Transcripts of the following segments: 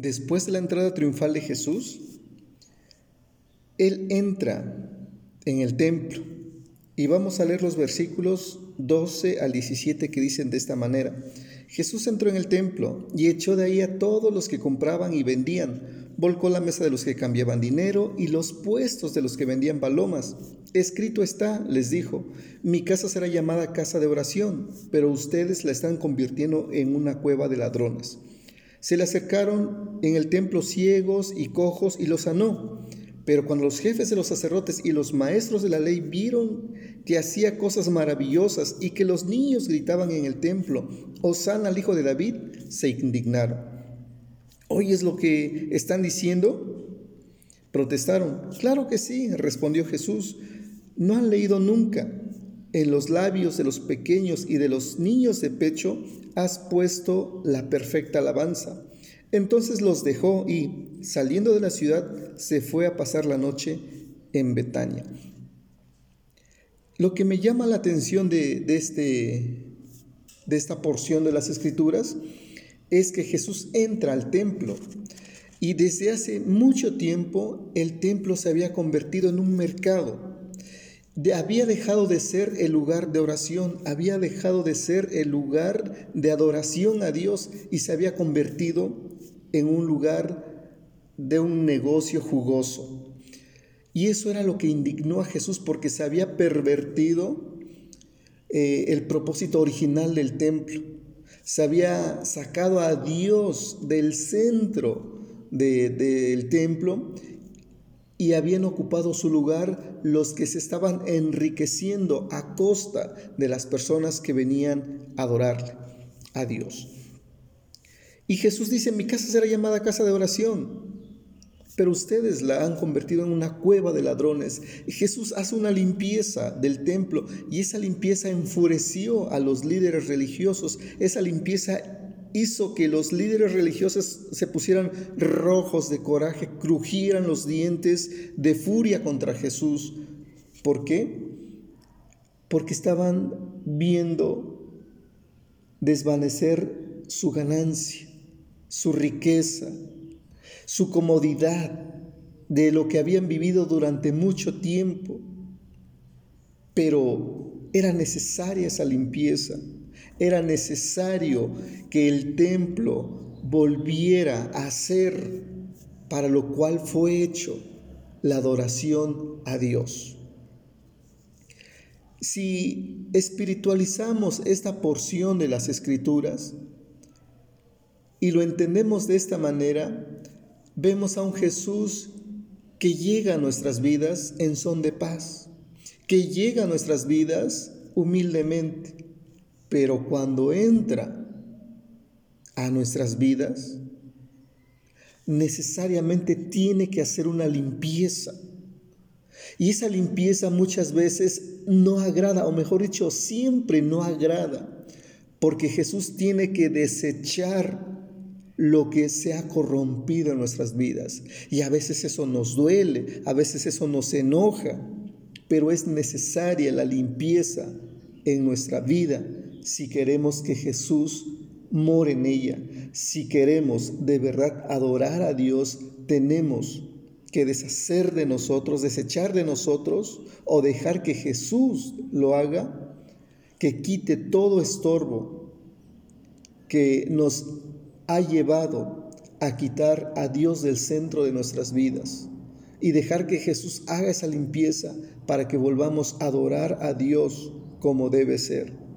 Después de la entrada triunfal de Jesús, Él entra en el templo y vamos a leer los versículos 12 al 17 que dicen de esta manera. Jesús entró en el templo y echó de ahí a todos los que compraban y vendían, volcó la mesa de los que cambiaban dinero y los puestos de los que vendían palomas. Escrito está, les dijo, mi casa será llamada casa de oración, pero ustedes la están convirtiendo en una cueva de ladrones. Se le acercaron en el templo ciegos y cojos y los sanó. Pero cuando los jefes de los sacerdotes y los maestros de la ley vieron que hacía cosas maravillosas y que los niños gritaban en el templo, Osana al hijo de David, se indignaron. ¿Oyes lo que están diciendo? Protestaron. Claro que sí, respondió Jesús. ¿No han leído nunca? En los labios de los pequeños y de los niños de pecho has puesto la perfecta alabanza. Entonces los dejó y, saliendo de la ciudad, se fue a pasar la noche en Betania. Lo que me llama la atención de, este, de esta porción de las Escrituras es que Jesús entra al templo y desde hace mucho tiempo el templo se había convertido en un mercado. Había dejado de ser el lugar de oración, había dejado de ser el lugar de adoración a Dios y se había convertido en un lugar de un negocio jugoso. Y eso era lo que indignó a Jesús porque se había pervertido eh, el propósito original del templo. Se había sacado a Dios del centro del templo y habían ocupado su lugar los que se estaban enriqueciendo a costa de las personas que venían a adorarle a Dios. Y Jesús dice, mi casa será llamada casa de oración, pero ustedes la han convertido en una cueva de ladrones. Y Jesús hace una limpieza del templo y esa limpieza enfureció a los líderes religiosos. Esa limpieza hizo que los líderes religiosos se pusieran rojos de coraje, crujieran los dientes de furia contra Jesús. ¿Por qué? Porque estaban viendo desvanecer su ganancia su riqueza, su comodidad de lo que habían vivido durante mucho tiempo. Pero era necesaria esa limpieza, era necesario que el templo volviera a ser para lo cual fue hecho la adoración a Dios. Si espiritualizamos esta porción de las escrituras, y lo entendemos de esta manera, vemos a un Jesús que llega a nuestras vidas en son de paz, que llega a nuestras vidas humildemente, pero cuando entra a nuestras vidas, necesariamente tiene que hacer una limpieza. Y esa limpieza muchas veces no agrada, o mejor dicho, siempre no agrada, porque Jesús tiene que desechar lo que se ha corrompido en nuestras vidas. Y a veces eso nos duele, a veces eso nos enoja, pero es necesaria la limpieza en nuestra vida si queremos que Jesús more en ella. Si queremos de verdad adorar a Dios, tenemos que deshacer de nosotros, desechar de nosotros o dejar que Jesús lo haga, que quite todo estorbo que nos ha llevado a quitar a Dios del centro de nuestras vidas y dejar que Jesús haga esa limpieza para que volvamos a adorar a Dios como debe ser.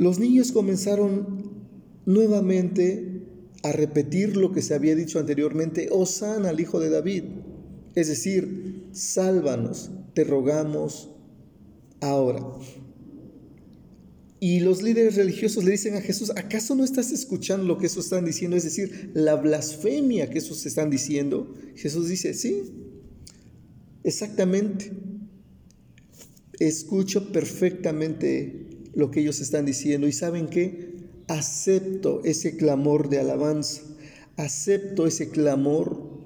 Los niños comenzaron nuevamente a repetir lo que se había dicho anteriormente, Osana al Hijo de David, es decir, sálvanos, te rogamos ahora. Y los líderes religiosos le dicen a Jesús, ¿acaso no estás escuchando lo que esos están diciendo? Es decir, la blasfemia que esos están diciendo. Jesús dice, sí, exactamente. Escucho perfectamente lo que ellos están diciendo y saben qué, acepto ese clamor de alabanza, acepto ese clamor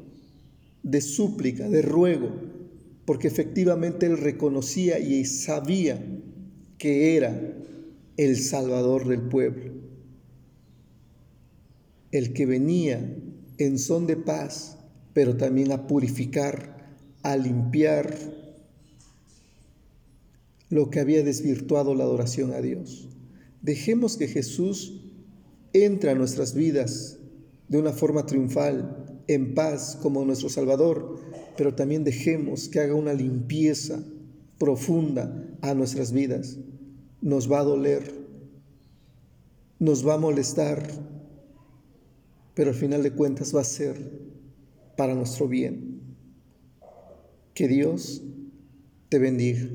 de súplica, de ruego, porque efectivamente él reconocía y sabía que era el Salvador del pueblo. el que venía en son de paz, pero también a purificar, a limpiar lo que había desvirtuado la adoración a Dios. Dejemos que Jesús entre a nuestras vidas de una forma triunfal, en paz como nuestro Salvador, pero también dejemos que haga una limpieza profunda a nuestras vidas. Nos va a doler, nos va a molestar, pero al final de cuentas va a ser para nuestro bien. Que Dios te bendiga.